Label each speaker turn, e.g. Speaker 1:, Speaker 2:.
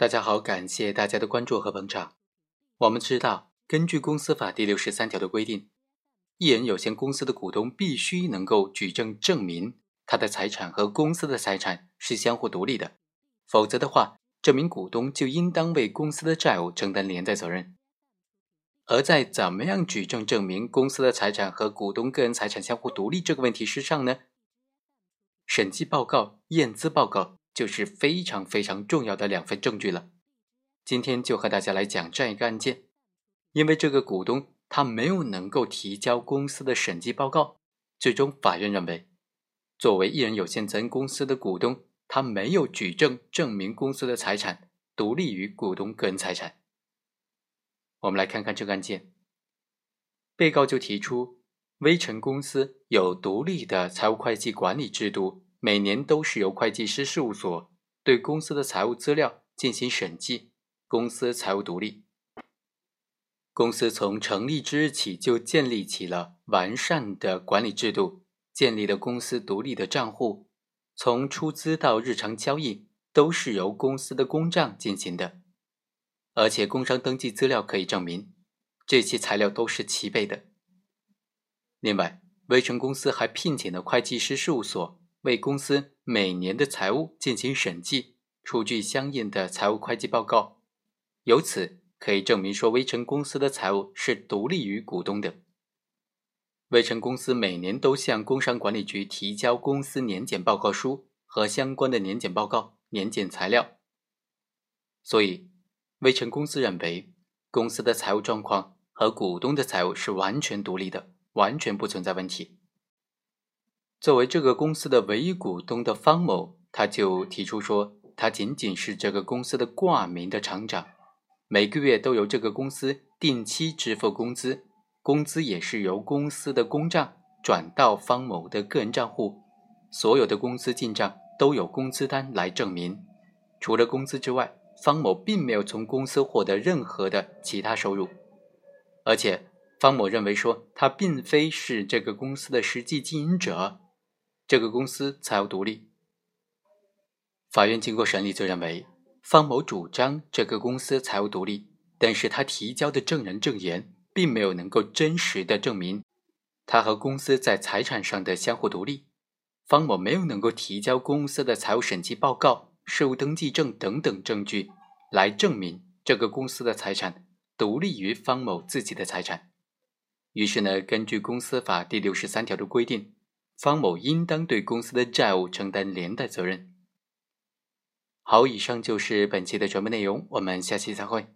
Speaker 1: 大家好，感谢大家的关注和捧场。我们知道，根据公司法第六十三条的规定，一人有限公司的股东必须能够举证证明他的财产和公司的财产是相互独立的，否则的话，这名股东就应当为公司的债务承担连带责任。而在怎么样举证证明公司的财产和股东个人财产相互独立这个问题之上呢？审计报告、验资报告。就是非常非常重要的两份证据了。今天就和大家来讲这样一个案件，因为这个股东他没有能够提交公司的审计报告，最终法院认为，作为一人有限责任公司的股东，他没有举证证明公司的财产独立于股东个人财产。我们来看看这个案件，被告就提出，微臣公司有独立的财务会计管理制度。每年都是由会计师事务所对公司的财务资料进行审计，公司财务独立。公司从成立之日起就建立起了完善的管理制度，建立了公司独立的账户，从出资到日常交易都是由公司的公账进行的，而且工商登记资料可以证明，这些材料都是齐备的。另外，微城公司还聘请了会计师事务所。为公司每年的财务进行审计，出具相应的财务会计报告，由此可以证明说，微臣公司的财务是独立于股东的。微臣公司每年都向工商管理局提交公司年检报告书和相关的年检报告、年检材料，所以微臣公司认为，公司的财务状况和股东的财务是完全独立的，完全不存在问题。作为这个公司的唯一股东的方某，他就提出说，他仅仅是这个公司的挂名的厂长，每个月都由这个公司定期支付工资，工资也是由公司的公账转到方某的个人账户，所有的公司进账都有工资单来证明。除了工资之外，方某并没有从公司获得任何的其他收入，而且方某认为说，他并非是这个公司的实际经营者。这个公司财务独立，法院经过审理就认为，方某主张这个公司财务独立，但是他提交的证人证言并没有能够真实的证明他和公司在财产上的相互独立。方某没有能够提交公司的财务审计报告、税务登记证等等证据来证明这个公司的财产独立于方某自己的财产。于是呢，根据公司法第六十三条的规定。方某应当对公司的债务承担连带责任。好，以上就是本期的全部内容，我们下期再会。